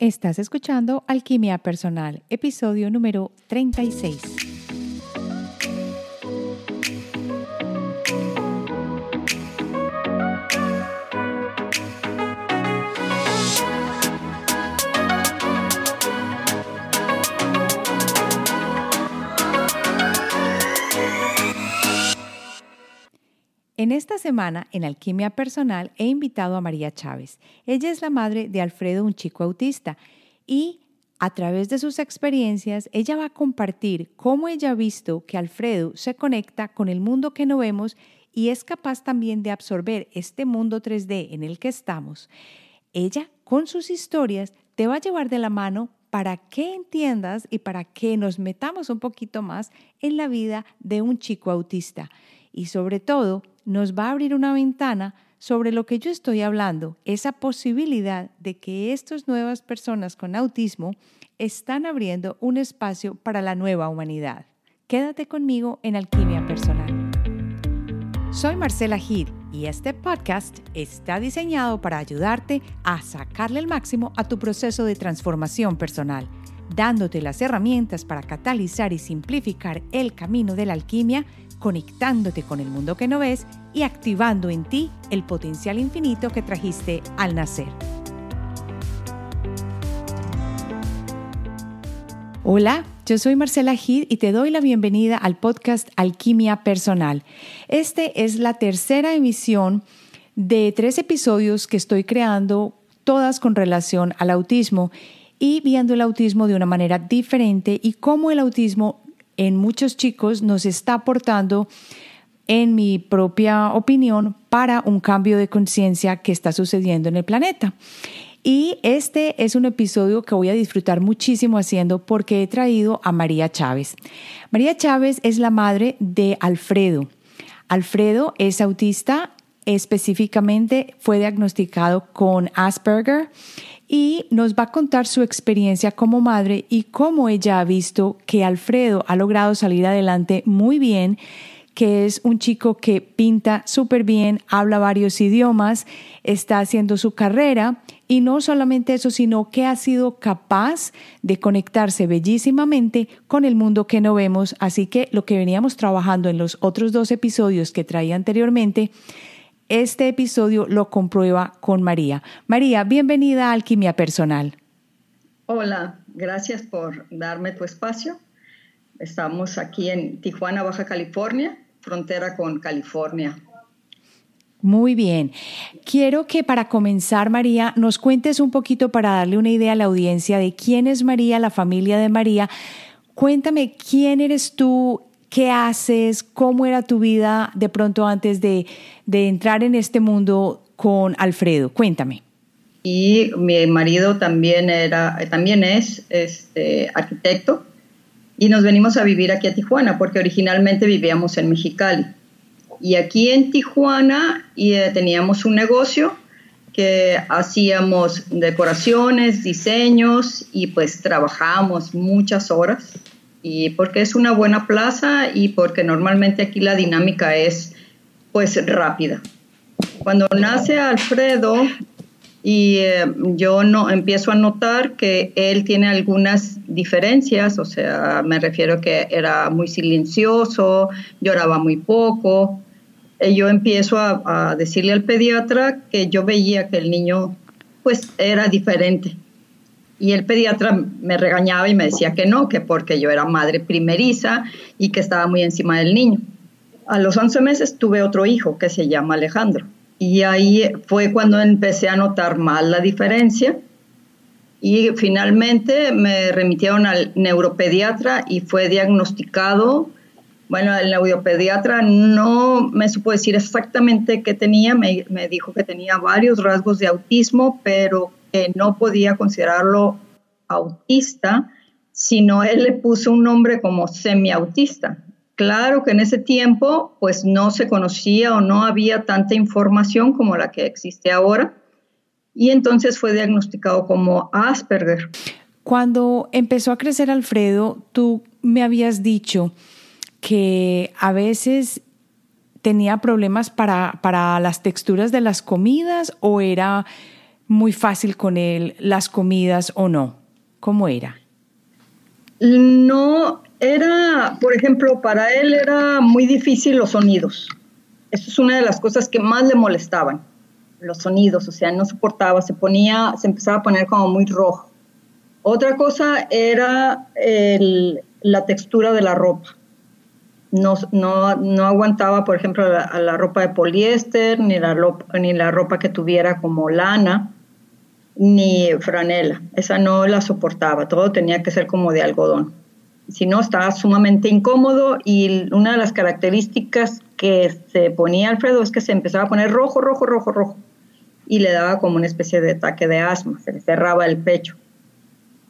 Estás escuchando Alquimia Personal, episodio número 36. En esta semana, en Alquimia Personal, he invitado a María Chávez. Ella es la madre de Alfredo, un chico autista, y a través de sus experiencias, ella va a compartir cómo ella ha visto que Alfredo se conecta con el mundo que no vemos y es capaz también de absorber este mundo 3D en el que estamos. Ella, con sus historias, te va a llevar de la mano para que entiendas y para que nos metamos un poquito más en la vida de un chico autista. Y sobre todo, nos va a abrir una ventana sobre lo que yo estoy hablando, esa posibilidad de que estas nuevas personas con autismo están abriendo un espacio para la nueva humanidad. Quédate conmigo en Alquimia Personal. Soy Marcela Gid y este podcast está diseñado para ayudarte a sacarle el máximo a tu proceso de transformación personal, dándote las herramientas para catalizar y simplificar el camino de la alquimia conectándote con el mundo que no ves y activando en ti el potencial infinito que trajiste al nacer. Hola, yo soy Marcela Gid y te doy la bienvenida al podcast Alquimia Personal. Este es la tercera emisión de tres episodios que estoy creando, todas con relación al autismo y viendo el autismo de una manera diferente y cómo el autismo en muchos chicos nos está aportando, en mi propia opinión, para un cambio de conciencia que está sucediendo en el planeta. Y este es un episodio que voy a disfrutar muchísimo haciendo porque he traído a María Chávez. María Chávez es la madre de Alfredo. Alfredo es autista, específicamente fue diagnosticado con Asperger y nos va a contar su experiencia como madre y cómo ella ha visto que Alfredo ha logrado salir adelante muy bien, que es un chico que pinta súper bien, habla varios idiomas, está haciendo su carrera y no solamente eso, sino que ha sido capaz de conectarse bellísimamente con el mundo que no vemos. Así que lo que veníamos trabajando en los otros dos episodios que traía anteriormente, este episodio lo comprueba con María. María, bienvenida a Alquimia Personal. Hola, gracias por darme tu espacio. Estamos aquí en Tijuana, Baja California, frontera con California. Muy bien. Quiero que para comenzar, María, nos cuentes un poquito para darle una idea a la audiencia de quién es María, la familia de María. Cuéntame quién eres tú, ¿Qué haces? ¿Cómo era tu vida de pronto antes de, entrar en este mundo con Alfredo? Cuéntame. Y mi marido también, era, también es este, arquitecto y nos venimos a vivir aquí a Tijuana porque originalmente vivíamos en Mexicali. Y aquí en Tijuana y, eh, teníamos un negocio que hacíamos decoraciones, diseños y pues trabajábamos muchas horas y porque es una buena plaza y porque normalmente aquí la dinámica es pues rápida. Cuando nace Alfredo y eh, yo no empiezo a notar que él tiene algunas diferencias, o sea, me refiero que era muy silencioso, lloraba muy poco. Y yo empiezo a, a decirle al pediatra que yo veía que el niño pues era diferente y el pediatra me regañaba y me decía que no, que porque yo era madre primeriza y que estaba muy encima del niño. A los 11 meses tuve otro hijo que se llama Alejandro. Y ahí fue cuando empecé a notar más la diferencia. Y finalmente me remitieron al neuropediatra y fue diagnosticado. Bueno, el neuropediatra no me supo decir exactamente qué tenía, me, me dijo que tenía varios rasgos de autismo, pero que no podía considerarlo autista, sino él le puso un nombre como semiautista. Claro que en ese tiempo pues no se conocía o no había tanta información como la que existe ahora y entonces fue diagnosticado como Asperger. Cuando empezó a crecer Alfredo, tú me habías dicho que a veces tenía problemas para, para las texturas de las comidas o era muy fácil con él las comidas o no? ¿Cómo era? No, era, por ejemplo, para él era muy difícil los sonidos. Eso es una de las cosas que más le molestaban, los sonidos, o sea, no soportaba, se ponía, se empezaba a poner como muy rojo. Otra cosa era la textura de la ropa. No, no, aguantaba, por ejemplo, la, ropa de poliéster, ni la, ni la ropa que tuviera como lana, ni franela. Esa no la soportaba, todo tenía que ser como de algodón si no, estaba sumamente incómodo y una de las características que se ponía Alfredo es que se empezaba a poner rojo, rojo, rojo, rojo y le daba como una especie de ataque de asma, se le cerraba el pecho.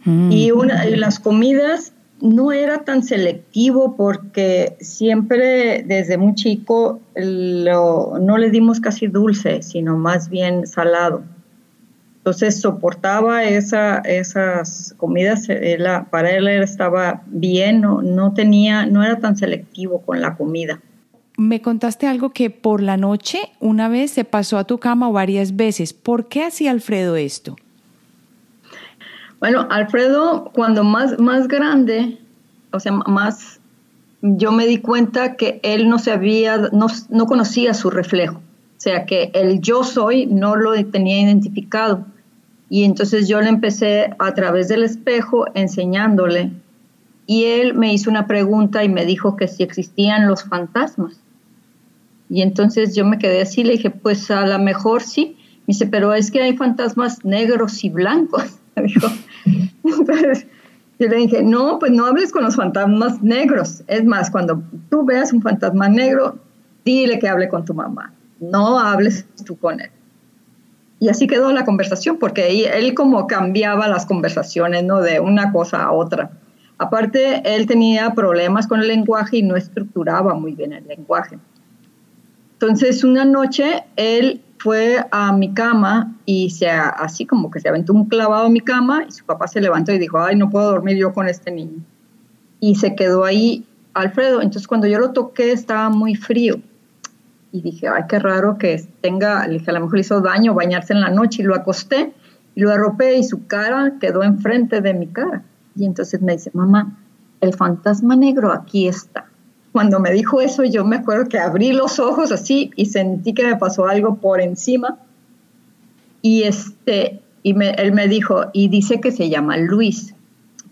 Mm. Y, una, las comidas no era tan selectivo porque siempre desde muy chico no le dimos casi dulce, sino más bien salado. Entonces soportaba esa, esas comidas, para él estaba bien, no, no, tenía, no era tan selectivo con la comida. Me contaste algo que por la noche una vez se pasó a tu cama varias veces. ¿Por qué hacía Alfredo esto? Bueno, Alfredo, cuando más, más grande, o sea, más, yo me di cuenta que él no sabía, no, no conocía su reflejo. O sea que el yo soy no lo tenía identificado. Y entonces yo le empecé a través del espejo enseñándole. Y él me hizo una pregunta y me dijo que si existían los fantasmas. Y entonces yo me quedé así, le dije, pues a lo mejor sí. Me dice, pero es que hay fantasmas negros y blancos. dijo. Entonces yo le dije, no, pues no hables con los fantasmas negros. Es más, cuando tú veas un fantasma negro, dile que hable con tu mamá no hables tú con él. Y así quedó la conversación, porque él, como cambiaba las conversaciones, ¿no? De una cosa a otra. Aparte, él tenía problemas con el lenguaje y no estructuraba muy bien el lenguaje. Entonces, una noche, él fue a mi cama y se, así como que se aventó un clavado a mi cama y su papá se levantó y dijo, ay, no puedo dormir yo con este niño. Y se quedó ahí Alfredo. Entonces, cuando yo lo toqué, estaba muy frío y dije, ay, qué raro que tenga, le dije, a lo mejor hizo daño bañarse en la noche y lo acosté y lo arropé y su cara quedó enfrente de mi cara. Y entonces me dice, mamá, el fantasma negro aquí está. Cuando me dijo eso, yo me acuerdo que abrí los ojos así y sentí que me pasó algo por encima. Y, este, y él me dijo, y dice que se llama Luis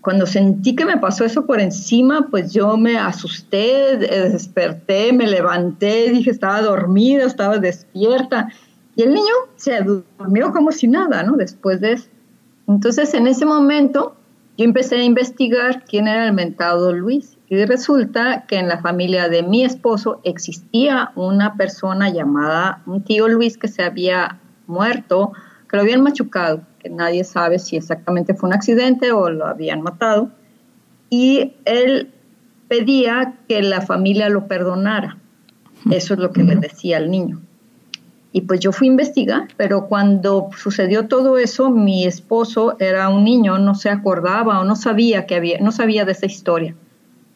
cuando sentí que me pasó eso por encima, pues yo me asusté, desperté, me levanté, dije, estaba dormida, estaba despierta. Y el niño se durmió como si nada, ¿no? Después de eso. Entonces, en ese momento, yo empecé a investigar quién era el mentado Luis. Y resulta que en la familia de mi esposo existía una persona llamada, un tío Luis que se había muerto, que lo habían machucado nadie sabe si exactamente fue un accidente o lo habían matado, y él pedía que la familia lo perdonara. Eso es lo que le decía al niño. Y pues yo fui a investigar, pero cuando sucedió todo eso, mi esposo era un niño, no se acordaba o no sabía que había, no sabía de esa historia.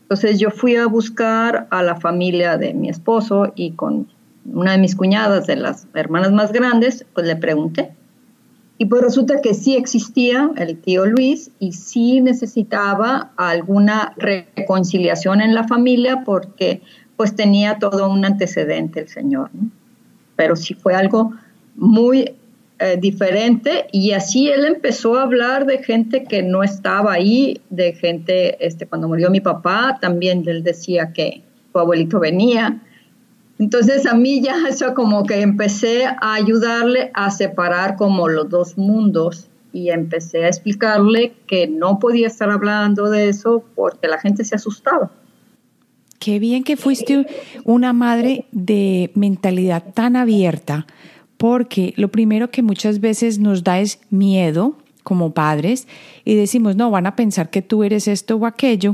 Entonces yo fui a buscar a la familia de mi esposo y con una de mis cuñadas, de las hermanas más grandes, pues le pregunté. Y pues resulta que sí existía el tío Luis y sí necesitaba alguna reconciliación en la familia porque pues tenía todo un antecedente el señor. Pero sí fue algo muy eh, diferente y así él empezó a hablar de gente que no estaba ahí, de gente, este, cuando murió mi papá, también él decía que su abuelito venía entonces a mí ya eso como que empecé a ayudarle a separar como los dos mundos y empecé a explicarle que no podía estar hablando de eso porque la gente se asustaba. Qué bien que fuiste una madre de mentalidad tan abierta, porque lo primero que muchas veces nos da es miedo como padres y decimos, no, van a pensar que tú eres esto o aquello,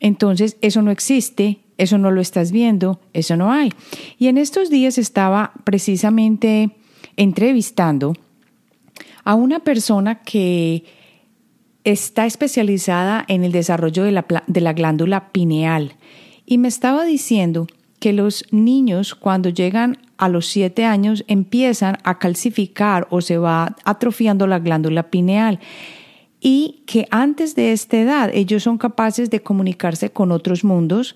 entonces eso no existe, eso no lo estás viendo, eso no hay. Y en estos días estaba precisamente entrevistando a una persona que está especializada en el desarrollo de la, de la glándula pineal y me estaba diciendo que los niños cuando llegan a los siete años empiezan a calcificar o se va atrofiando la glándula pineal y que antes de esta edad ellos son capaces de comunicarse con otros mundos,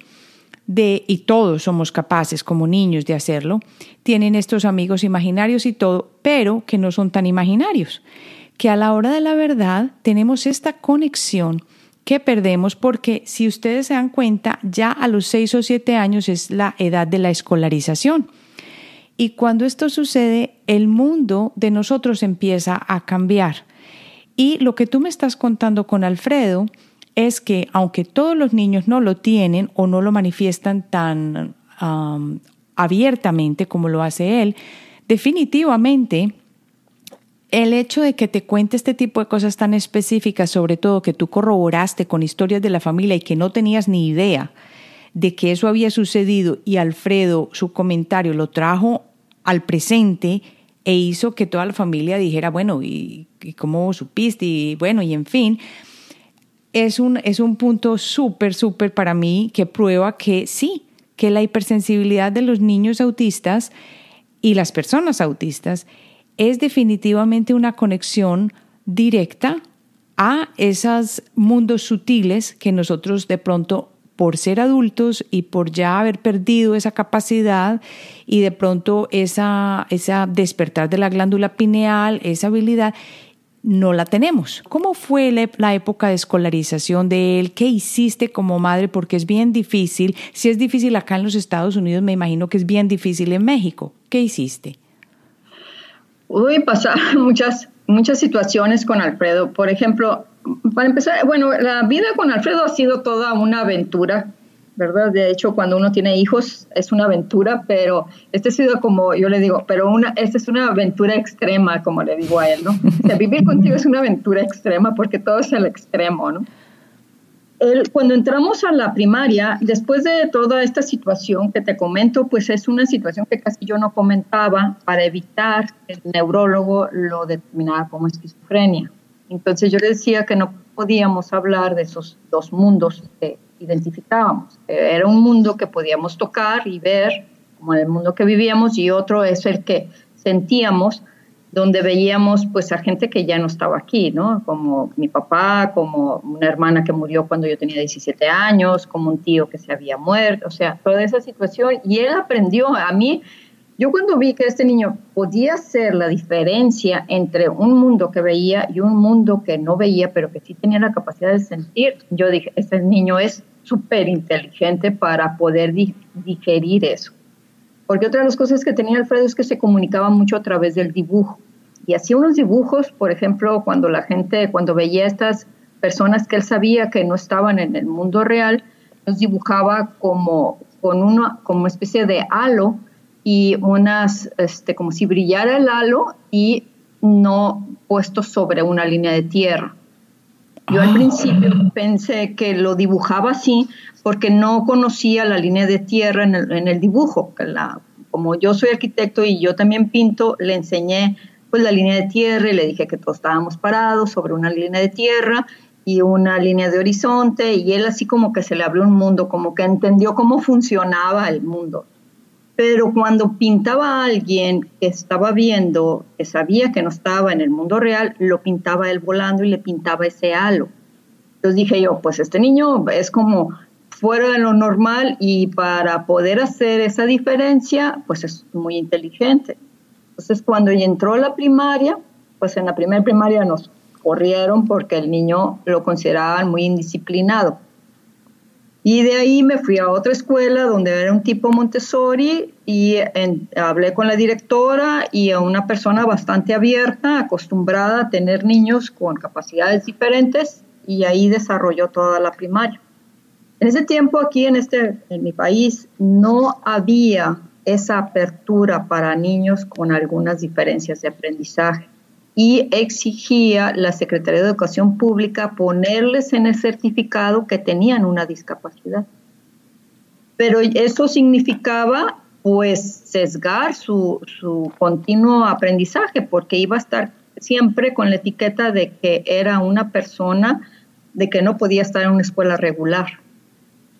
y todos somos capaces como niños de hacerlo, tienen estos amigos imaginarios y todo, pero que no son tan imaginarios, que a la hora de la verdad tenemos esta conexión que perdemos porque si ustedes se dan cuenta, ya a los seis o siete años es la edad de la escolarización. Y cuando esto sucede, el mundo de nosotros empieza a cambiar. Y lo que tú me estás contando con Alfredo es que aunque todos los niños no lo tienen o no lo manifiestan tan abiertamente como lo hace él, definitivamente el hecho de que te cuente este tipo de cosas tan específicas, sobre todo que tú corroboraste con historias de la familia y que no tenías ni idea de que eso había sucedido y Alfredo su comentario lo trajo al presente e hizo que toda la familia dijera, bueno, ¿y, cómo supiste? Y bueno, y en fin, es un, es un punto súper, súper para mí que prueba que sí, que la hipersensibilidad de los niños autistas y las personas autistas es definitivamente una conexión directa a esos mundos sutiles que nosotros de pronto por ser adultos y por ya haber perdido esa capacidad y de pronto esa, esa despertar de la glándula pineal, esa habilidad, no la tenemos. ¿Cómo fue la época de escolarización de él? ¿Qué hiciste como madre? Porque es bien difícil. Si es difícil acá en los Estados Unidos, me imagino que es bien difícil en México. ¿Qué hiciste? Uy, pasaron muchas, muchas situaciones con Alfredo. Por ejemplo, para empezar, bueno, la vida con Alfredo ha sido toda una aventura, ¿verdad? De hecho, cuando uno tiene hijos es una aventura, pero este ha sido como yo le digo, pero una, esta es una aventura extrema, como le digo a él, ¿no? Vivir contigo es una aventura extrema porque todo es el extremo, ¿no? cuando entramos a la primaria, después de toda esta situación que te comento, pues es una situación que casi yo no comentaba para evitar que el neurólogo lo determinara como esquizofrenia. Entonces yo le decía que no podíamos hablar de esos dos mundos que identificábamos. Era un mundo que podíamos tocar y ver, como el mundo que vivíamos, y otro es el que sentíamos, donde veíamos pues a gente que ya no estaba aquí, ¿no? Como mi papá, como una hermana que murió cuando yo tenía 17 años, como un tío que se había muerto, o sea, toda esa situación. Y él aprendió, a mí, yo cuando vi que este niño podía hacer la diferencia entre un mundo que veía y un mundo que no veía, pero que sí tenía la capacidad de sentir, yo dije, este niño es súper inteligente para poder digerir eso. Porque otra de las cosas que tenía Alfredo es que se comunicaba mucho a través del dibujo. Y hacía unos dibujos, por ejemplo, cuando la gente, cuando veía estas personas que él sabía que no estaban en el mundo real, los dibujaba como con una como especie de halo y unas, este, como si brillara el halo y no puesto sobre una línea de tierra. Yo al ah. principio pensé que lo dibujaba así porque no conocía la línea de tierra en el, dibujo. la, como yo soy arquitecto y yo también pinto, le enseñé pues la línea de tierra y le dije que todos estábamos parados sobre una línea de tierra y una línea de horizonte y él así como que se le abrió un mundo, como que entendió cómo funcionaba el mundo. Pero cuando pintaba a alguien que estaba viendo, que sabía que no estaba en el mundo real, lo pintaba él volando y le pintaba ese halo. Entonces dije yo, pues este niño es como fuera de lo normal y para poder hacer esa diferencia, pues es muy inteligente. Entonces, cuando entró a la primaria, pues en la primera primaria nos corrieron porque el niño lo consideraban muy indisciplinado. Y de ahí me fui a otra escuela donde era un tipo Montessori y hablé con la directora y a una persona bastante abierta, acostumbrada a tener niños con capacidades diferentes y ahí desarrolló toda la primaria. En ese tiempo aquí en, este, en mi país no había esa apertura para niños con algunas diferencias de aprendizaje y exigía la Secretaría de Educación Pública ponerles en el certificado que tenían una discapacidad. Pero eso significaba pues sesgar su, su continuo aprendizaje porque iba a estar siempre con la etiqueta de que era una persona de que no podía estar en una escuela regular.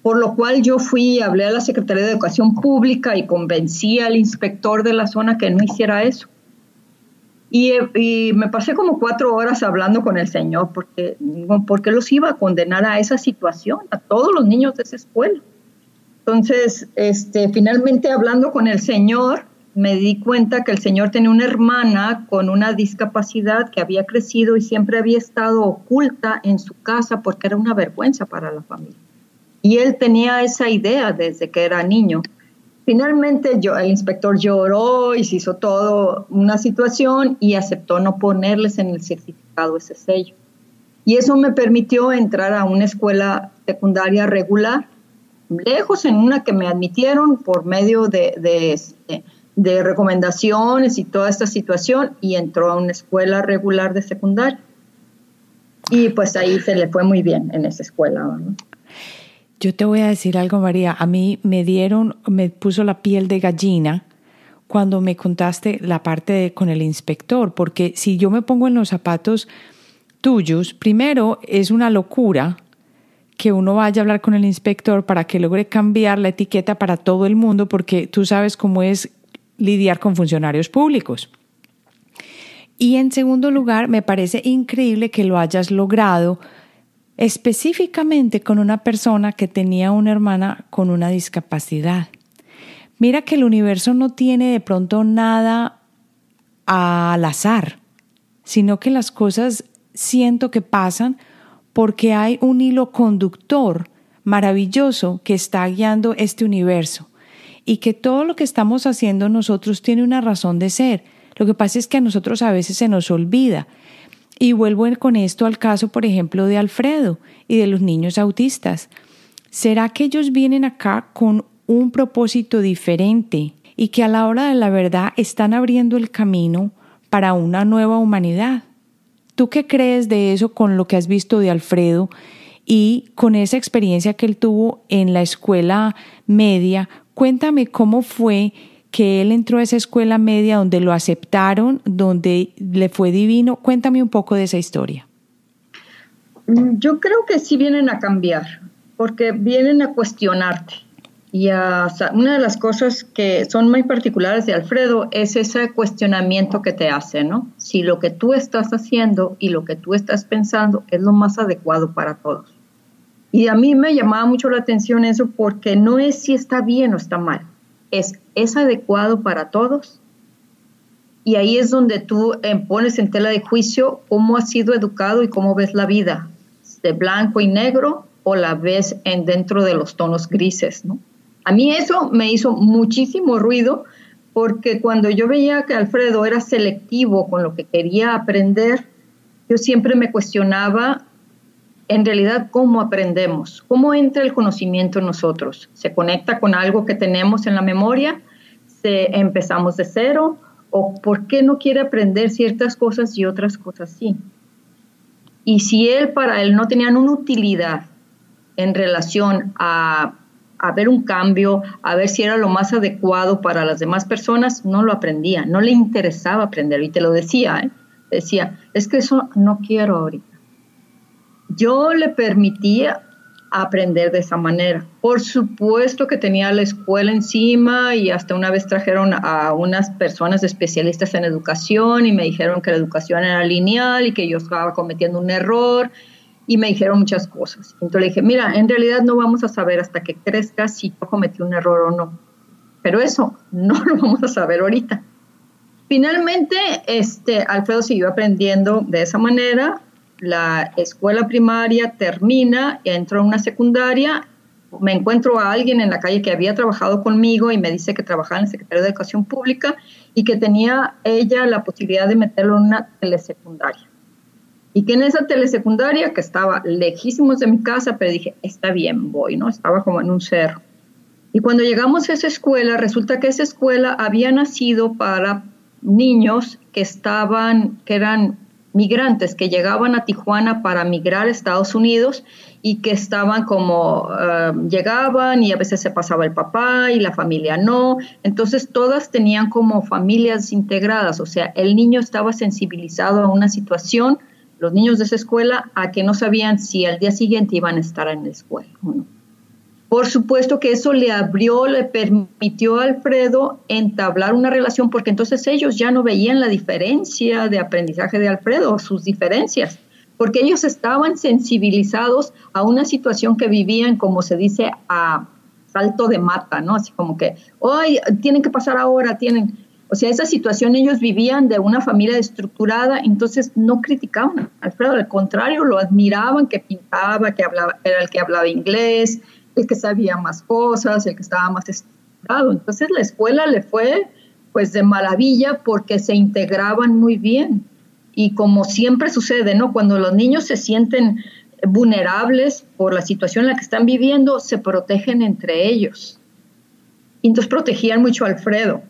por lo cual yo fui, hablé a la Secretaría de Educación Pública y convencí al inspector de la zona que no hiciera eso. Y, me pasé como cuatro horas hablando con el señor porque, porque los iba a condenar a esa situación, a todos los niños de esa escuela. Entonces, este, finalmente hablando con el señor, me di cuenta que el señor tenía una hermana con una discapacidad que había crecido y siempre había estado oculta en su casa porque era una vergüenza para la familia. Y él tenía esa idea desde que era niño. Finalmente el inspector lloró y se hizo todo una situación y aceptó no ponerles en el certificado ese sello. Y eso me permitió entrar a una escuela secundaria regular, lejos en una que me admitieron por medio de, de, este, de recomendaciones y toda esta situación y entró a una escuela regular de secundaria. Y pues ahí se le fue muy bien en esa escuela. ¿no? Yo te voy a decir algo, María. A mí me dieron, me puso la piel de gallina cuando me contaste la parte con el inspector, porque si yo me pongo en los zapatos tuyos, primero es una locura que uno vaya a hablar con el inspector para que logre cambiar la etiqueta para todo el mundo, porque tú sabes cómo es lidiar con funcionarios públicos. Y en segundo lugar, me parece increíble que lo hayas logrado específicamente con una persona que tenía una hermana con una discapacidad. Mira que el universo no tiene de pronto nada al azar, sino que las cosas siento que pasan porque hay un hilo conductor maravilloso que está guiando este universo y que todo lo que estamos haciendo nosotros tiene una razón de ser. Lo que pasa es que a nosotros a veces se nos olvida y vuelvo con esto al caso, por ejemplo, de Alfredo y de los niños autistas. ¿Será que ellos vienen acá con un propósito diferente y que a la hora de la verdad están abriendo el camino para una nueva humanidad? ¿Tú qué crees de eso con lo que has visto de Alfredo y con esa experiencia que él tuvo en la escuela media? Cuéntame cómo fue que él entró a esa escuela media donde lo aceptaron, donde le fue divino. Cuéntame un poco de esa historia. Mm, yo creo que sí vienen a cambiar, porque vienen a cuestionarte. Y una de las cosas que son muy particulares de Alfredo es ese cuestionamiento que te hace, ¿no? Si lo que tú estás haciendo y lo que tú estás pensando es lo más adecuado para todos. Y a mí me llamaba mucho la atención eso porque no es si está bien o está mal, es, ¿es adecuado para todos? Y ahí es donde tú eh, pones en tela de juicio cómo has sido educado y cómo ves la vida, de blanco y negro o la ves en dentro de los tonos grises, ¿no? A mí eso me hizo muchísimo ruido porque cuando yo veía que Alfredo era selectivo con lo que quería aprender, yo siempre me cuestionaba en realidad cómo aprendemos, cómo entra el conocimiento en nosotros. ¿Se conecta con algo que tenemos en la memoria? ¿Se empezamos de cero? ¿O por qué no quiere aprender ciertas cosas y otras cosas sí? Y si él para él no tenían una utilidad en relación a, a ver un cambio, a ver si era lo más adecuado para las demás personas, no lo aprendía, no le interesaba aprender. Y te lo decía, ¿eh? decía, es que eso no quiero ahorita yo le permitía aprender de esa manera. Por supuesto que tenía la escuela encima y hasta una vez trajeron a unas personas especialistas en educación y me dijeron que la educación era lineal y que yo estaba cometiendo un error y me dijeron muchas cosas. Entonces le dije, mira, en realidad no vamos a saber hasta que crezca si yo cometí un error o no. Pero eso no lo vamos a saber ahorita. Finalmente, este, Alfredo siguió aprendiendo de esa manera, la escuela primaria termina, entro a una secundaria, me encuentro a alguien en la calle que había trabajado conmigo y me dice que trabajaba en el Secretario de Educación Pública y que tenía ella la posibilidad de meterlo en una telesecundaria. Y que en esa telesecundaria, que estaba lejísimos de mi casa, pero dije, está bien, voy, ¿no? Estaba como en un cerro. Y cuando llegamos a esa escuela, resulta que esa escuela había nacido para niños que estaban, que eran migrantes que llegaban a Tijuana para migrar a Estados Unidos y que estaban como, eh, llegaban y a veces se pasaba el papá y la familia no. Entonces todas tenían como familias integradas, o sea, el niño estaba sensibilizado a una situación, los niños de esa escuela, a que no sabían si al día siguiente iban a estar en la escuela o no. Por supuesto que eso le abrió, le permitió a Alfredo entablar una relación, porque entonces ellos ya no veían la diferencia de aprendizaje de Alfredo, sus diferencias, porque ellos estaban sensibilizados a una situación que vivían, como se dice, a salto de mata, ¿no? Así como que, hoy tienen que pasar ahora, tienen... O sea, esa situación ellos vivían de una familia estructurada, entonces no criticaban a Alfredo, al contrario, lo admiraban, que pintaba, que hablaba, era el que hablaba inglés, el que sabía más cosas, el que estaba más estudiado. Entonces la escuela le fue pues de maravilla porque se integraban muy bien. Y como siempre sucede, ¿no? Cuando los niños se sienten vulnerables por la situación en la que están viviendo, se protegen entre ellos. Y entonces protegían mucho a Alfredo.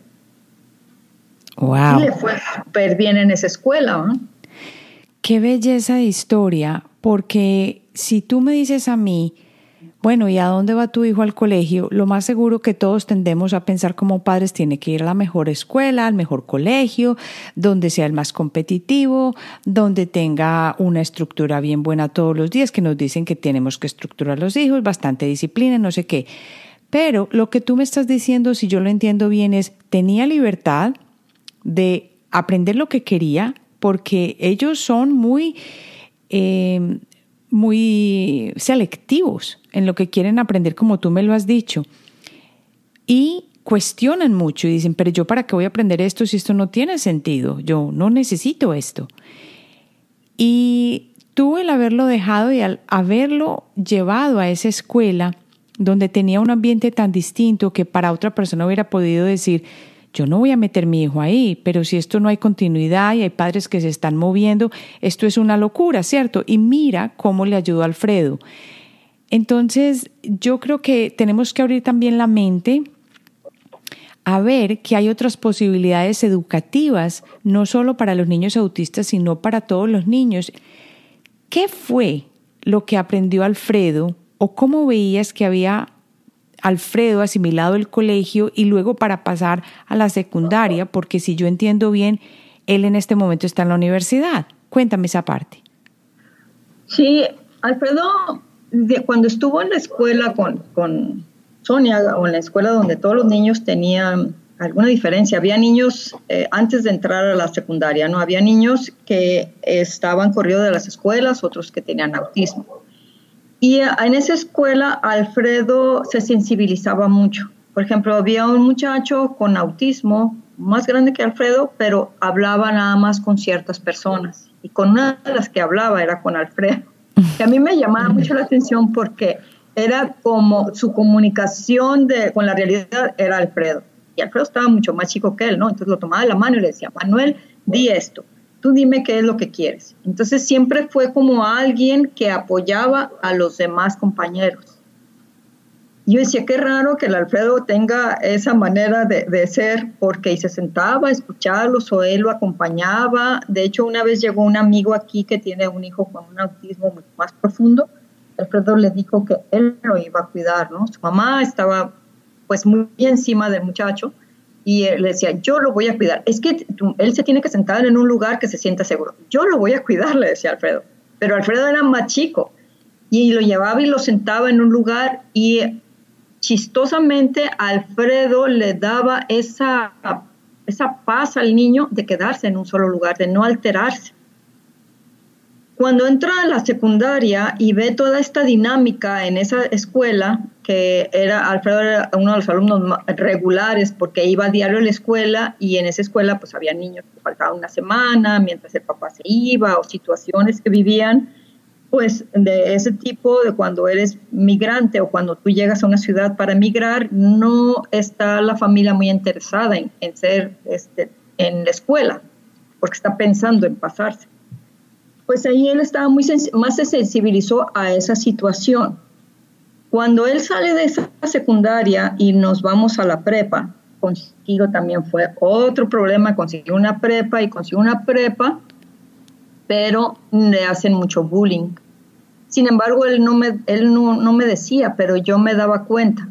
Wow. Y le fue súper bien en esa escuela. ¿no? Qué belleza de historia, porque si tú me dices a mí, bueno, ¿y a dónde va tu hijo al colegio? Lo más seguro que todos tendemos a pensar como padres tiene que ir a la mejor escuela, al mejor colegio, donde sea el más competitivo, donde tenga una estructura bien buena todos los días, que nos dicen que tenemos que estructurar los hijos, bastante disciplina, no sé qué. Pero lo que tú me estás diciendo, si yo lo entiendo bien, es tenía libertad de aprender lo que quería, porque ellos son muy eh, muy selectivos en lo que quieren aprender, como tú me lo has dicho. Y cuestionan mucho y dicen, pero yo para qué voy a aprender esto si esto no tiene sentido, yo no necesito esto. Y tú el haberlo dejado y al haberlo llevado a esa escuela donde tenía un ambiente tan distinto que para otra persona hubiera podido decir, yo no voy a meter mi hijo ahí, pero si esto no hay continuidad y hay padres que se están moviendo, esto es una locura, ¿cierto? Y mira cómo le ayudó Alfredo. Entonces, yo creo que tenemos que abrir también la mente a ver que hay otras posibilidades educativas, no solo para los niños autistas, sino para todos los niños. ¿Qué fue lo que aprendió Alfredo o cómo veías que había Alfredo asimilado el colegio y luego para pasar a la secundaria, porque si yo entiendo bien, él en este momento está en la universidad. Cuéntame esa parte. Sí, Alfredo, cuando estuvo en la escuela con, con Sonia, o en la escuela donde todos los niños tenían alguna diferencia, había niños eh, antes de entrar a la secundaria, ¿no? Había niños que estaban corridos de las escuelas, otros que tenían autismo. Y en esa escuela Alfredo se sensibilizaba mucho. Por ejemplo, había un muchacho con autismo más grande que Alfredo, pero hablaba nada más con ciertas personas. Y con una de las que hablaba era con Alfredo. Y a mí me llamaba mucho la atención porque era como su comunicación de, con la realidad era Alfredo. Y Alfredo estaba mucho más chico que él, ¿no? Entonces lo tomaba de la mano y le decía, Manuel, di esto tú dime qué es lo que quieres. Entonces siempre fue como alguien que apoyaba a los demás compañeros. Yo decía, qué raro que el Alfredo tenga esa manera de, ser, porque se sentaba a escucharlos o él lo acompañaba. De hecho, una vez llegó un amigo aquí que tiene un hijo con un autismo más profundo. Alfredo le dijo que él lo iba a cuidar, ¿no? Su mamá estaba pues muy encima del muchacho y le decía, yo lo voy a cuidar. Es que él se tiene que sentar en un lugar que se sienta seguro. Yo lo voy a cuidar, le decía Alfredo. Pero Alfredo era más chico y lo llevaba y lo sentaba en un lugar y chistosamente Alfredo le daba esa, esa paz al niño de quedarse en un solo lugar, de no alterarse. Cuando entra a la secundaria y ve toda esta dinámica en esa escuela, que era Alfredo era uno de los alumnos regulares porque iba a diario a la escuela y en esa escuela pues había niños que faltaban una semana mientras el papá se iba o situaciones que vivían pues de ese tipo de cuando eres migrante o cuando tú llegas a una ciudad para migrar no está la familia muy interesada en, en ser este, en la escuela porque está pensando en pasarse pues ahí él estaba muy más se sensibilizó a esa situación. Cuando él sale de esa secundaria y nos vamos a la prepa, consigo también fue otro problema, consiguió una prepa y consiguió una prepa, pero le hacen mucho bullying. Sin embargo, él no me, él no, no me decía, pero yo me daba cuenta.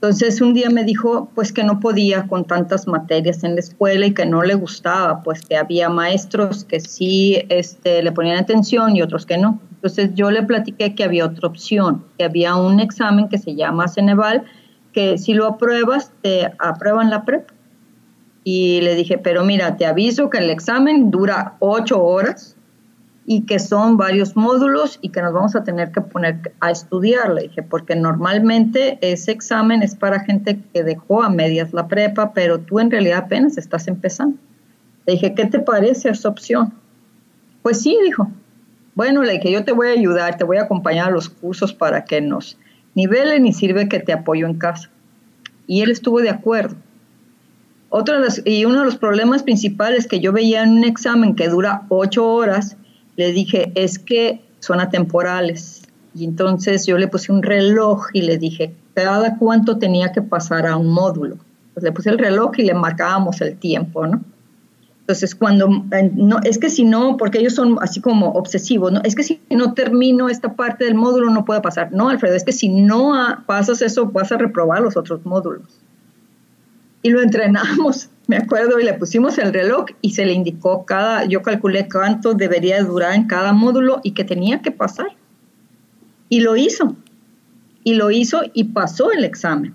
Entonces un día me dijo pues que no podía con tantas materias en la escuela y que no le gustaba, pues que había maestros que sí este, le ponían atención y otros que no. Entonces yo le platiqué que había otra opción, que había un examen que se llama Ceneval, que si lo apruebas te aprueban la prepa. Y le dije, pero mira, te aviso que el examen dura ocho horas y que son varios módulos y que nos vamos a tener que poner a estudiar, le dije, porque normalmente ese examen es para gente que dejó a medias la prepa, pero tú en realidad apenas estás empezando. Le dije, ¿qué te parece esa opción? Pues sí, dijo. Bueno, le dije, yo te voy a ayudar, te voy a acompañar a los cursos para que nos nivelen y sirve que te apoyo en casa. Y él estuvo de acuerdo. Otro y uno de los problemas principales que yo veía en un examen que dura ocho horas le dije, es que son atemporales. Y entonces yo le puse un reloj y le dije, cada cuánto tenía que pasar a un módulo. Pues le puse el reloj y le marcábamos el tiempo, ¿no? Entonces, cuando, no, es que si no, porque ellos son así como obsesivos, ¿no? Es que si no termino esta parte del módulo no puedo pasar. No, Alfredo, es que si no pasas eso vas a reprobar los otros módulos. Y lo entrenamos me acuerdo, y le pusimos el reloj y se le indicó cada, yo calculé cuánto debería durar en cada módulo y que tenía que pasar. Y lo hizo. Y lo hizo y pasó el examen.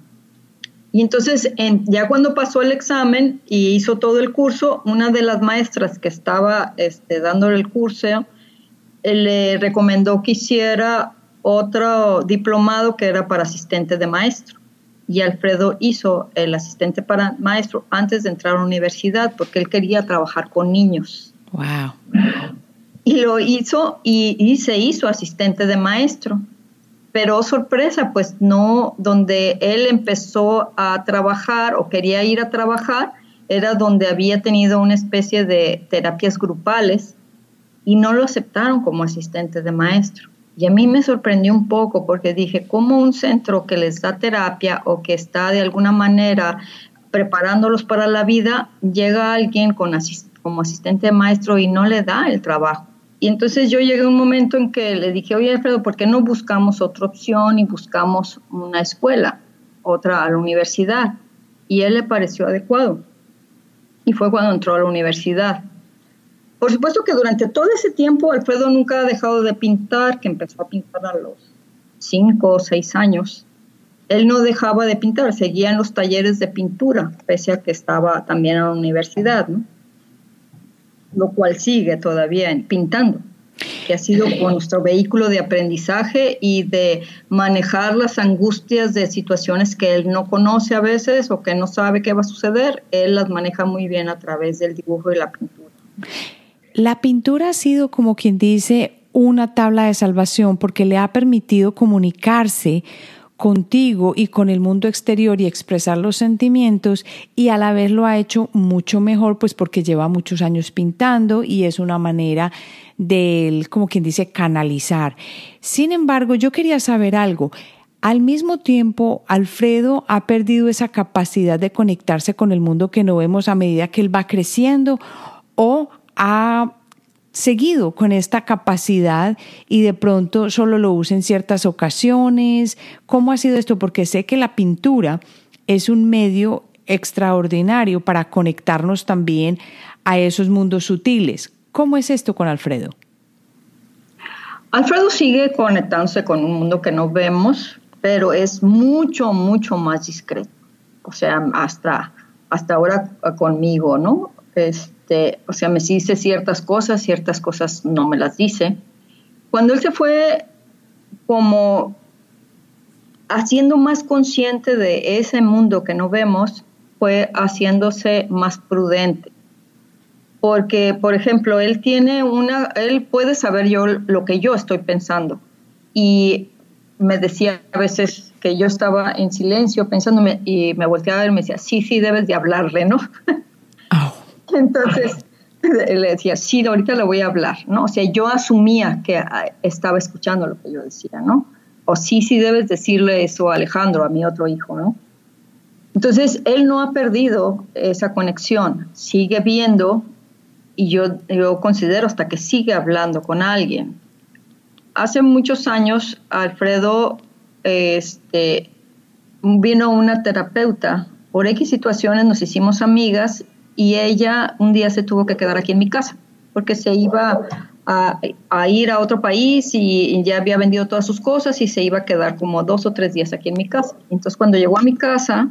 Y entonces, ya cuando pasó el examen y hizo todo el curso, una de las maestras que estaba este, dándole el curso eh, le recomendó que hiciera otro diplomado que era para asistente de maestro y Alfredo hizo el asistente para maestro antes de entrar a la universidad porque él quería trabajar con niños. Wow. Y lo hizo y, se hizo asistente de maestro. Pero sorpresa, pues no, donde él empezó a trabajar o quería ir a trabajar, era donde había tenido una especie de terapias grupales y no lo aceptaron como asistente de maestro. Y a mí me sorprendió un poco porque dije, ¿cómo un centro que les da terapia o que está de alguna manera preparándolos para la vida, llega alguien con como asistente maestro y no le da el trabajo? Y entonces yo llegué a un momento en que le dije, oye Alfredo, ¿por qué no buscamos otra opción y buscamos una escuela, otra a la universidad? Y él le pareció adecuado. Y fue cuando entró a la universidad. Por supuesto que durante todo ese tiempo Alfredo nunca ha dejado de pintar, que empezó a pintar a los cinco o seis años. Él no dejaba de pintar, seguía en los talleres de pintura, pese a que estaba también en la universidad, ¿no? lo cual sigue todavía pintando, que ha sido nuestro vehículo de aprendizaje y de manejar las angustias de situaciones que él no conoce a veces o que no sabe qué va a suceder, él las maneja muy bien a través del dibujo y la pintura. La pintura ha sido como quien dice una tabla de salvación porque le ha permitido comunicarse contigo y con el mundo exterior y expresar los sentimientos y a la vez lo ha hecho mucho mejor pues porque lleva muchos años pintando y es una manera de, como quien dice, canalizar. Sin embargo, yo quería saber algo. Al mismo tiempo, Alfredo ha perdido esa capacidad de conectarse con el mundo que no vemos a medida que él va creciendo o ha seguido con esta capacidad y de pronto solo lo usa en ciertas ocasiones? ¿Cómo ha sido esto? Porque sé que la pintura es un medio extraordinario para conectarnos también a esos mundos sutiles. ¿Cómo es esto con Alfredo? Alfredo sigue conectándose con un mundo que no vemos, pero es mucho, mucho más discreto. O sea, hasta, hasta ahora conmigo, ¿no? Es, este, o sea, me dice ciertas cosas, ciertas cosas no me las dice. Cuando él se fue como haciendo más consciente de ese mundo que no vemos, fue haciéndose más prudente. Porque, por ejemplo, él tiene una, él puede saber yo lo que yo estoy pensando. Y me decía a veces que yo estaba en silencio pensándome y me volteaba y me decía, sí, sí, debes de hablarle, ¿no? Entonces le decía, sí, ahorita le voy a hablar, ¿no? O sea, yo asumía que ah, estaba escuchando lo que yo decía, ¿no? O sí, sí debes decirle eso a Alejandro, a mi otro hijo, ¿no? Entonces, él no ha perdido esa conexión, sigue viendo y yo, yo considero hasta que sigue hablando con alguien. Hace muchos años, Alfredo este, vino una terapeuta. Por X situaciones nos hicimos amigas y ella un día se tuvo que quedar aquí en mi casa porque se iba a, ir a otro país y ya había vendido todas sus cosas y se iba a quedar como dos o tres días aquí en mi casa. Entonces cuando llegó a mi casa,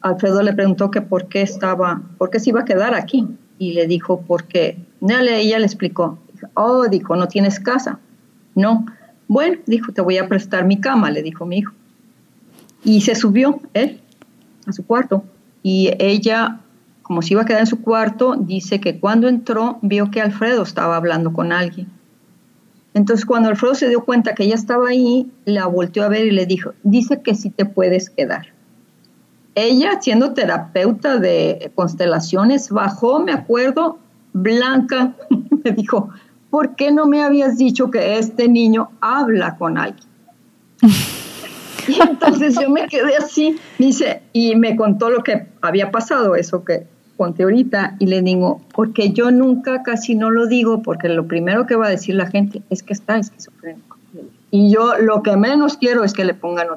Alfredo le preguntó que por qué estaba, por qué se iba a quedar aquí. Y le dijo, porque, ella le explicó, oh, dijo, no tienes casa. No. Bueno, dijo, te voy a prestar mi cama, le dijo mi hijo. Y se subió él a su cuarto. Y ella, como se iba a quedar en su cuarto, dice que cuando entró vio que Alfredo estaba hablando con alguien. Entonces cuando Alfredo se dio cuenta que ella estaba ahí, la volteó a ver y le dijo, dice que sí te puedes quedar ella, siendo terapeuta de constelaciones, bajó, me acuerdo, blanca, me dijo, ¿por qué no me habías dicho que este niño habla con alguien? y entonces yo me quedé así, dice, y me contó lo que había pasado, eso que conté ahorita, y le digo, porque yo nunca casi no lo digo, porque lo primero que va a decir la gente es que está esquizofrénico. Y yo lo que menos quiero es que le pongan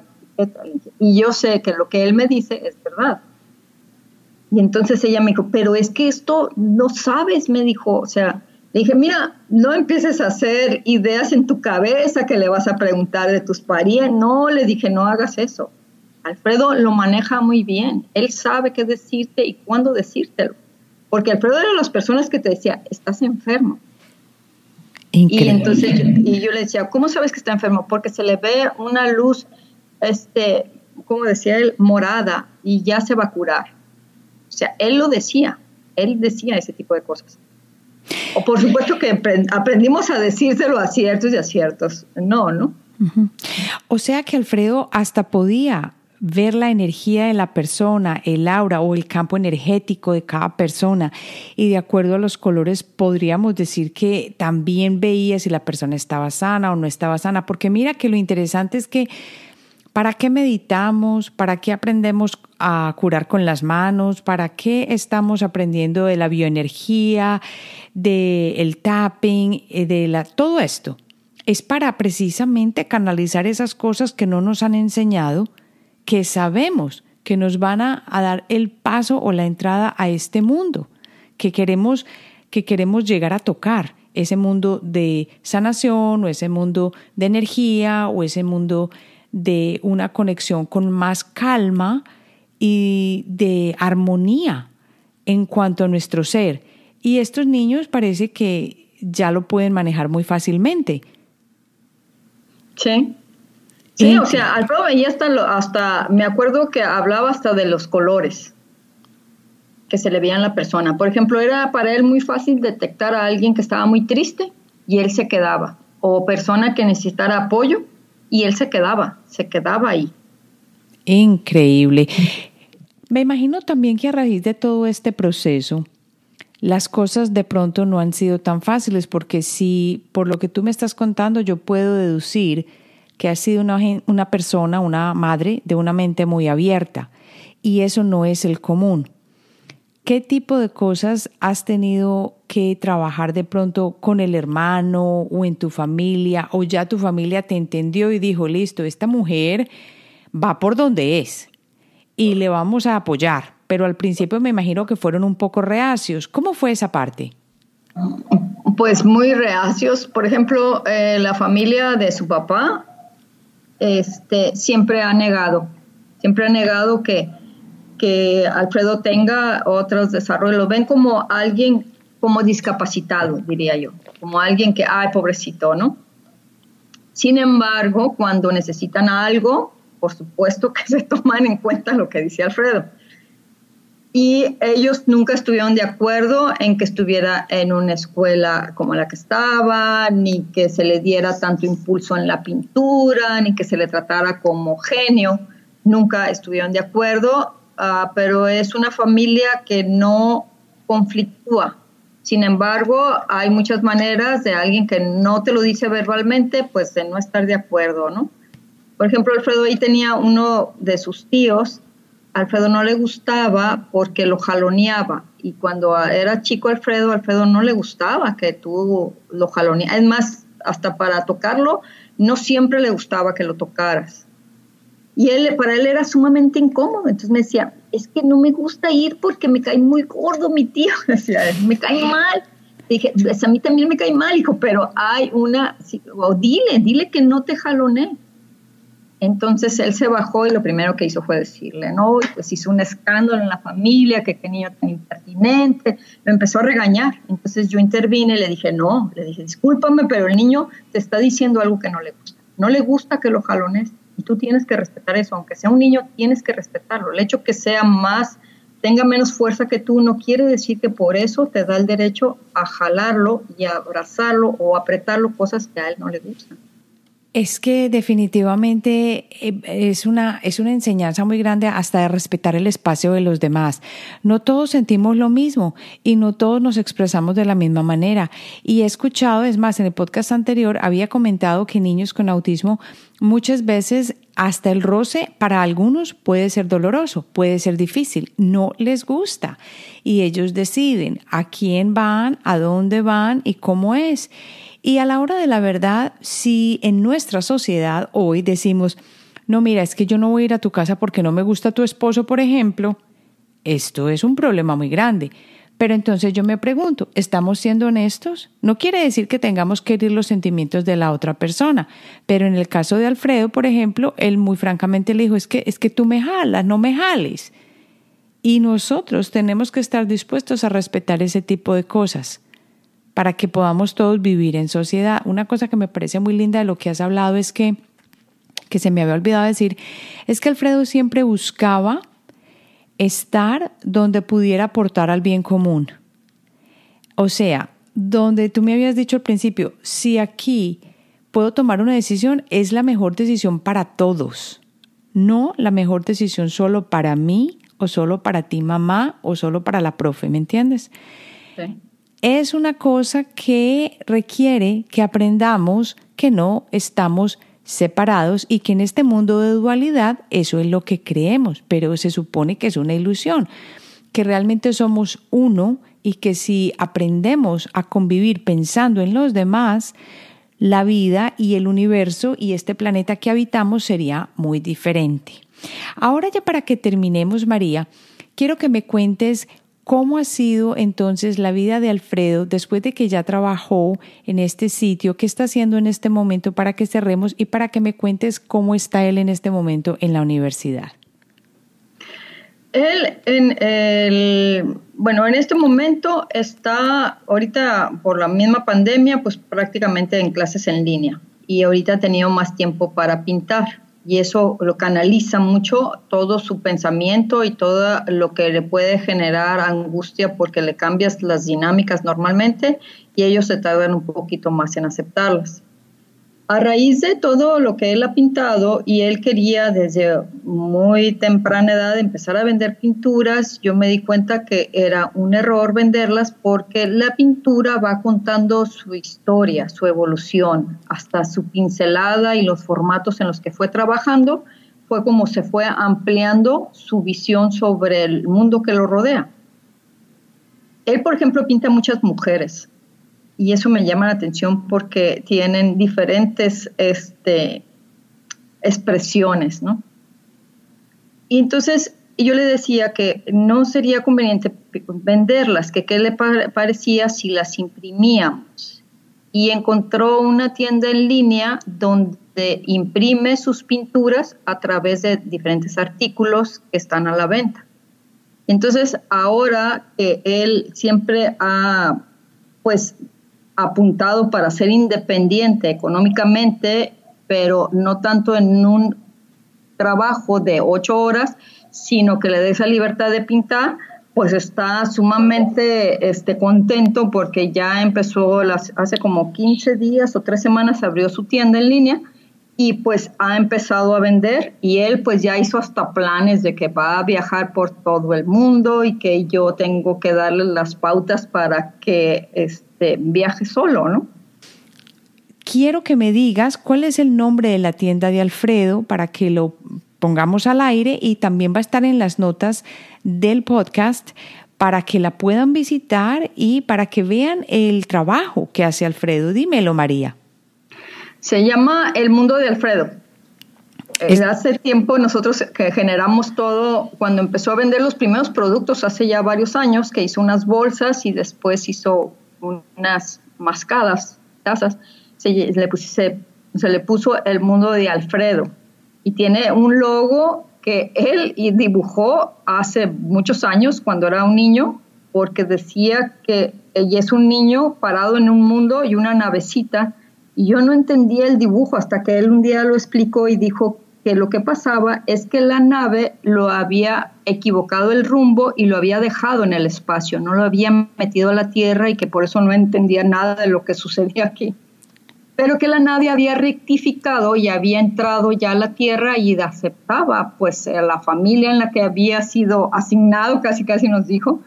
y yo sé que lo que él me dice es verdad. Y entonces ella me dijo, pero es que esto no sabes, me dijo, o sea, le dije, mira, no empieces a hacer ideas en tu cabeza que le vas a preguntar de tus parientes. No, le dije, no hagas eso. Alfredo lo maneja muy bien. Él sabe qué decirte y cuándo decírtelo. Porque Alfredo era de las personas que te decía, estás enfermo. Y entonces, y yo le decía, ¿cómo sabes que está enfermo? Porque se le ve una luz este, como decía él, morada y ya se va a curar. O sea, él lo decía, él decía ese tipo de cosas. O por supuesto que aprendimos a decírselo a ciertos y a ciertos. No, ¿no? O sea que Alfredo hasta podía ver la energía de la persona, el aura o el campo energético de cada persona y de acuerdo a los colores podríamos decir que también veía si la persona estaba sana o no estaba sana, porque mira que lo interesante es que ¿Para qué meditamos? ¿Para qué aprendemos a curar con las manos? ¿Para qué estamos aprendiendo de la bioenergía, del tapping, eh, de la, todo esto? Es para precisamente canalizar esas cosas que no nos han enseñado, que sabemos que nos van a, a dar el paso o la entrada a este mundo, que queremos, que queremos llegar a tocar ese mundo de sanación o ese mundo de energía o ese mundo de una conexión con más calma y de armonía en cuanto a nuestro ser. Y estos niños parece que ya lo pueden manejar muy fácilmente. Sí. Sí, o sea, Alfredo veía hasta, hasta, me acuerdo que hablaba hasta de los colores que se le veían a la persona. Por ejemplo, era para él muy fácil detectar a alguien que estaba muy triste y él se quedaba. O persona que necesitara apoyo y él se quedaba, se quedaba ahí. Increíble. Me imagino también que a raíz de todo este proceso, las cosas de pronto no han sido tan fáciles, porque si por lo que tú me estás contando yo puedo deducir que has sido una, una persona, una madre de una mente muy abierta, y eso no es el común. ¿Qué tipo de cosas has tenido que trabajar de pronto con el hermano o en tu familia o ya tu familia te entendió y dijo, listo, esta mujer va por donde es y le vamos a apoyar? Pero al principio me imagino que fueron un poco reacios. ¿Cómo fue esa parte? Pues muy reacios. Por ejemplo, eh, la familia de su papá este, siempre ha negado, siempre ha negado que que Alfredo tenga otros desarrollos, lo ven como alguien como discapacitado, diría yo, como alguien que, ay, pobrecito, ¿no? Sin embargo, cuando necesitan algo, por supuesto que se toman en cuenta lo que dice Alfredo. Y ellos nunca estuvieron de acuerdo en que estuviera en una escuela como la que estaba, ni que se le diera tanto impulso en la pintura, ni que se le tratara como genio. Nunca estuvieron de acuerdo Ah, pero es una familia que no conflictúa. Sin embargo, hay muchas maneras de alguien que no te lo dice verbalmente, pues de no estar de acuerdo, ¿no? Por ejemplo, Alfredo ahí tenía uno de sus tíos, Alfredo no le gustaba porque lo jaloneaba y cuando era chico Alfredo, Alfredo no le gustaba que tú lo jaloneas. Es más, hasta para tocarlo, no siempre le gustaba que lo tocaras. Y él, para él era sumamente incómodo. Entonces me decía, es que no me gusta ir porque me cae muy gordo mi tío. Decía, me cae mal. Dije, pues a mí también me cae mal, hijo, pero hay una, o dile, dile que no te jalone. Entonces él se bajó y lo primero que hizo fue decirle, no, pues hizo un escándalo en la familia, que qué niño tan impertinente, lo empezó a regañar. Entonces yo intervine y le dije, no, le dije, discúlpame, pero el niño te está diciendo algo que no le gusta. No le gusta que lo jalones y tú tienes que respetar eso, aunque sea un niño, tienes que respetarlo. El hecho que sea más, tenga menos fuerza que tú, no quiere decir que por eso te da el derecho a jalarlo y a abrazarlo o apretarlo, cosas que a él no le gustan. Es que definitivamente eh, es una, es una enseñanza muy grande hasta de respetar el espacio de los demás. No todos sentimos lo mismo y no todos nos expresamos de la misma manera. Y he escuchado, es más, en el podcast anterior había comentado que niños con autismo muchas veces hasta el roce para algunos puede ser doloroso, puede ser difícil, no les gusta y ellos deciden a quién van, a dónde van y cómo es. Y a la hora de la verdad, si en nuestra sociedad hoy decimos, no, mira, es que yo no voy a ir a tu casa porque no me gusta tu esposo, por ejemplo, esto es un problema muy grande. Pero entonces yo me pregunto, ¿estamos siendo honestos? No quiere decir que tengamos que herir los sentimientos de la otra persona, pero en el caso de Alfredo, por ejemplo, él muy francamente le dijo, es que, es que tú me jalas, no me jales. Y nosotros tenemos que estar dispuestos a respetar ese tipo de cosas para que podamos todos vivir en sociedad. Una cosa que me parece muy linda de lo que has hablado es que, que se me había olvidado decir, es que Alfredo siempre buscaba estar donde pudiera aportar al bien común. O sea, donde tú me habías dicho al principio, si aquí puedo tomar una decisión, es la mejor decisión para todos, no la mejor decisión solo para mí o solo para ti mamá o solo para la profe, ¿me entiendes? Sí es una cosa que requiere que aprendamos que no estamos separados y que en este mundo de dualidad eso es lo que creemos, pero se supone que es una ilusión, que realmente somos uno y que si aprendemos a convivir pensando en los demás, la vida y el universo y este planeta que habitamos sería muy diferente. Ahora ya para que terminemos, María, quiero que me cuentes ¿Cómo ha sido entonces la vida de Alfredo después de que ya trabajó en este sitio? ¿Qué está haciendo en este momento para que cerremos y para que me cuentes cómo está él en este momento en la universidad? Él, en el, bueno, en este momento está ahorita por la misma pandemia, pues prácticamente en clases en línea y ahorita ha tenido más tiempo para pintar y eso lo canaliza mucho todo su pensamiento y todo lo que le puede generar angustia porque le cambias las dinámicas normalmente y ellos se tardan un poquito más en aceptarlas a raíz de todo lo que él ha pintado y él quería desde muy temprana edad empezar a vender pinturas, yo me di cuenta que era un error venderlas porque la pintura va contando su historia, su evolución, hasta su pincelada y los formatos en los que fue trabajando, fue como se fue ampliando su visión sobre el mundo que lo rodea. Él, por ejemplo, pinta muchas mujeres, y eso me llama la atención porque tienen diferentes este, expresiones, ¿no? Y entonces yo le decía que no sería conveniente venderlas, que qué le parecía si las imprimíamos. Y encontró una tienda en línea donde imprime sus pinturas a través de diferentes artículos que están a la venta. Entonces, ahora que él siempre ha pues apuntado para ser independiente económicamente, pero no tanto en un trabajo de ocho horas, sino que le dé esa libertad de pintar, pues está sumamente este, contento porque ya empezó las, hace como 15 días o tres semanas abrió su tienda en línea y pues ha empezado a vender y él pues ya hizo hasta planes de que va a viajar por todo el mundo y que yo tengo que darle las pautas para que este, viaje solo, ¿no? Quiero que me digas cuál es el nombre de la tienda de Alfredo para que lo pongamos al aire y también va a estar en las notas del podcast para que la puedan visitar y para que vean el trabajo que hace Alfredo. Dímelo, María. Se llama El Mundo de Alfredo. Eh, hace tiempo nosotros que generamos todo, cuando empezó a vender los primeros productos hace ya varios años, que hizo unas bolsas y después hizo unas mascadas, tazas, se le, se le puso el mundo de Alfredo y tiene un logo que él dibujó hace muchos años cuando era un niño, porque decía que ella es un niño parado en un mundo y una navecita, y yo no entendía el dibujo hasta que él un día lo explicó y dijo que lo que pasaba es que la nave lo había equivocado el rumbo y lo había dejado en el espacio, no lo había metido a la Tierra y que por eso no entendía nada de lo que sucedía aquí. Pero que la nave había rectificado y había entrado ya a la Tierra y aceptaba pues a la familia en la que había sido asignado, casi casi nos dijo,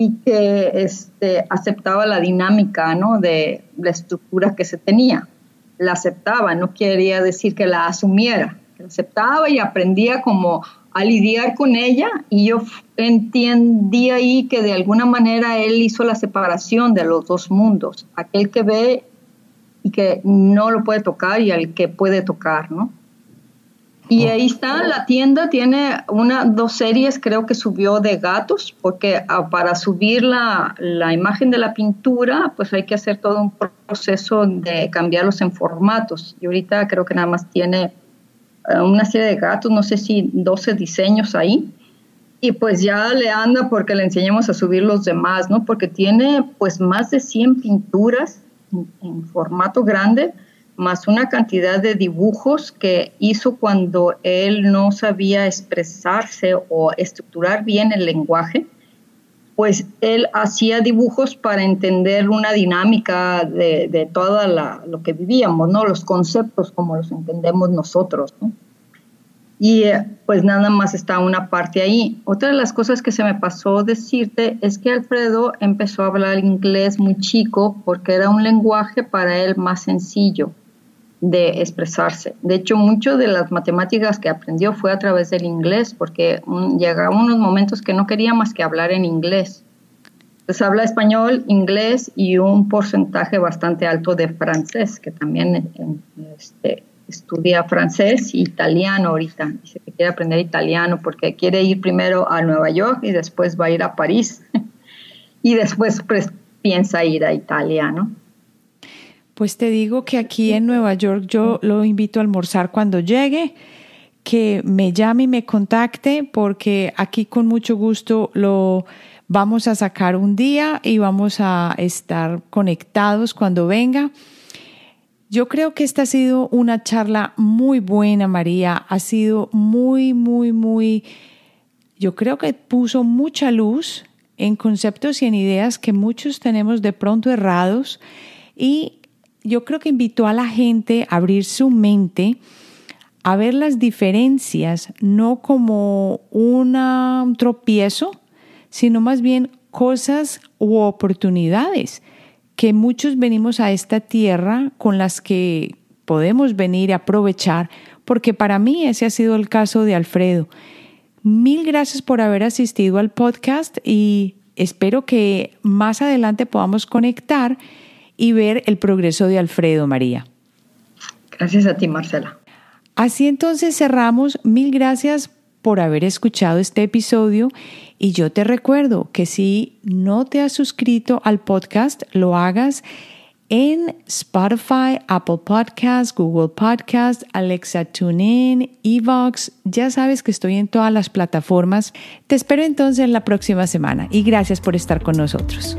y que este, aceptaba la dinámica ¿no? de la estructura que se tenía. La aceptaba, no quería decir que la asumiera, la aceptaba y aprendía como a lidiar con ella y yo entendí ahí que de alguna manera él hizo la separación de los dos mundos, aquel que ve y que no lo puede tocar y al que puede tocar, ¿no? Y ahí está, la tienda tiene una, dos series, creo que subió de gatos, porque ah, para subir la, la, imagen de la pintura, pues hay que hacer todo un proceso de cambiarlos en formatos. Y ahorita creo que nada más tiene ah, una serie de gatos, no sé si 12 diseños ahí. Y pues ya le anda porque le enseñemos a subir los demás, ¿no? Porque tiene pues más de 100 pinturas en, formato grande, más una cantidad de dibujos que hizo cuando él no sabía expresarse o estructurar bien el lenguaje, pues él hacía dibujos para entender una dinámica de, de todo lo que vivíamos, ¿no? los conceptos como los entendemos nosotros. ¿no? Y eh, pues nada más está una parte ahí. Otra de las cosas que se me pasó decirte es que Alfredo empezó a hablar inglés muy chico porque era un lenguaje para él más sencillo de expresarse. De hecho, mucho de las matemáticas que aprendió fue a través del inglés porque llegaban unos momentos que no quería más que hablar en inglés. Entonces habla español, inglés y un porcentaje bastante alto de francés, que también este, estudia francés e italiano ahorita. Dice que quiere aprender italiano porque quiere ir primero a Nueva York y después va a ir a París. y después pues, piensa ir a Italia, ¿no? Pues te digo que aquí en Nueva York yo lo invito a almorzar cuando llegue, que me llame y me contacte porque aquí con mucho gusto lo vamos a sacar un día y vamos a estar conectados cuando venga. Yo creo que esta ha sido una charla muy buena, María. Ha sido muy, muy, muy, yo creo que puso mucha luz en conceptos y en ideas que muchos tenemos de pronto errados y yo creo que invitó a la gente a abrir su mente a ver las diferencias no como un tropiezo, sino más bien cosas u oportunidades que muchos venimos a esta tierra con las que podemos venir a aprovechar, porque para mí ese ha sido el caso de Alfredo. Mil gracias por haber asistido al podcast y espero que más adelante podamos conectar y ver el progreso de Alfredo, María. Gracias a ti, Marcela. Así entonces cerramos. Mil gracias por haber escuchado este episodio y yo te recuerdo que si no te has suscrito al podcast, lo hagas en Spotify, Apple Podcasts, Google Podcasts, Alexa TuneIn, Evox. Ya sabes que estoy en todas las plataformas. Te espero entonces en la próxima semana y gracias por estar con nosotros.